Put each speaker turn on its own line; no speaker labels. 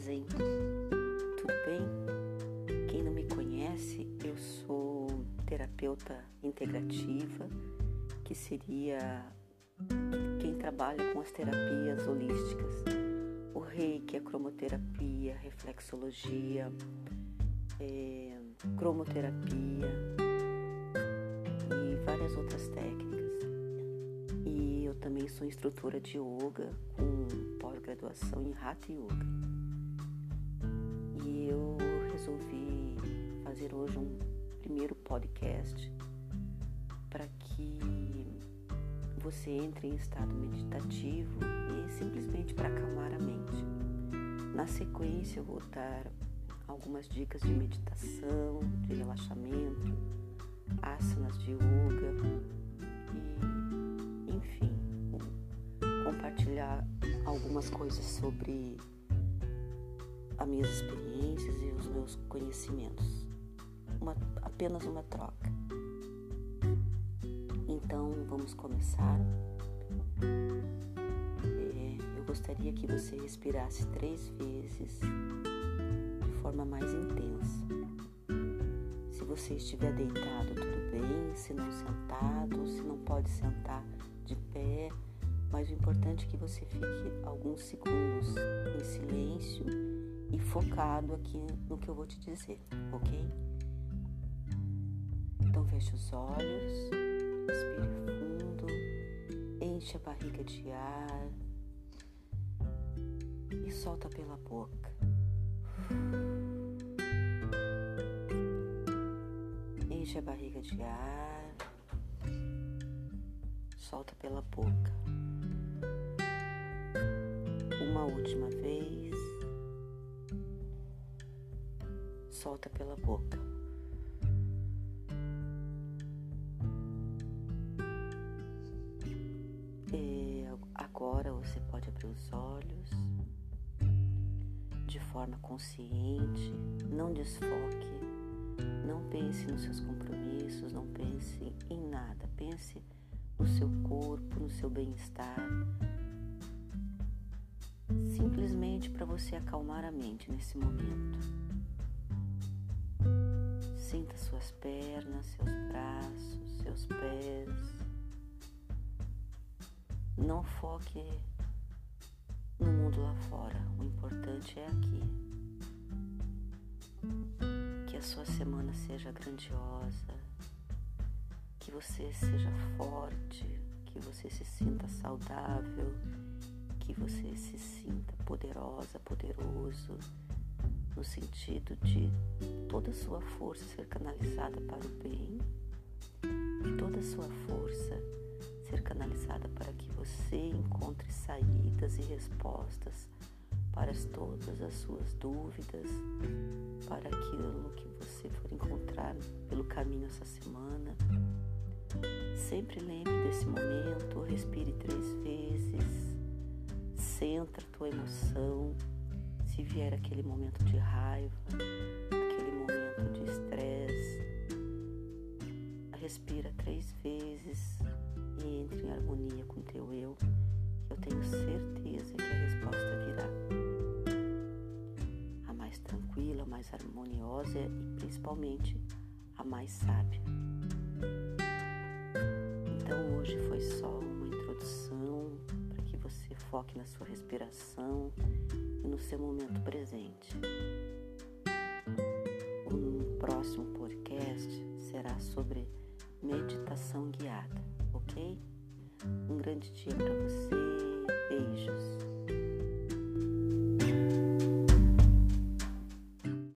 fazem? Tudo bem? Quem não me conhece, eu sou terapeuta integrativa, que seria quem trabalha com as terapias holísticas. O reiki, a cromoterapia, reflexologia, é, cromoterapia e várias outras técnicas. E eu também sou instrutora de yoga com pós-graduação em Hatha Yoga. E eu resolvi fazer hoje um primeiro podcast para que você entre em estado meditativo e simplesmente para acalmar a mente. Na sequência, eu vou dar algumas dicas de meditação, de relaxamento, asanas de yoga e, enfim, compartilhar algumas coisas sobre as minhas experiências e os meus conhecimentos. Uma, apenas uma troca. Então vamos começar. É, eu gostaria que você respirasse três vezes de forma mais intensa. Se você estiver deitado, tudo bem. Se não sentado, se não pode sentar de pé, mas o importante é que você fique alguns segundos em silêncio e focado aqui no que eu vou te dizer, ok? Então feche os olhos, respire fundo, enche a barriga de ar e solta pela boca. Enche a barriga de ar, solta pela boca uma última vez, solta pela boca. E agora você pode abrir os olhos de forma consciente, não desfoque, não pense nos seus compromissos, não pense em nada, pense no seu corpo, no seu bem-estar simplesmente para você acalmar a mente nesse momento. Sinta suas pernas, seus braços, seus pés. Não foque no mundo lá fora. O importante é aqui. Que a sua semana seja grandiosa, que você seja forte, que você se sinta saudável que você se sinta poderosa, poderoso, no sentido de toda a sua força ser canalizada para o bem e toda a sua força ser canalizada para que você encontre saídas e respostas para todas as suas dúvidas, para aquilo que você for encontrar pelo caminho essa semana. Sempre lembre desse momento, respire três vezes Concentra a tua emoção. Se vier aquele momento de raiva, aquele momento de estresse, respira três vezes e entre em harmonia com teu eu, eu tenho certeza que a resposta virá. A mais tranquila, a mais harmoniosa e principalmente a mais sábia. Foque na sua respiração e no seu momento presente. O próximo podcast será sobre meditação guiada, ok? Um grande dia para você, beijos.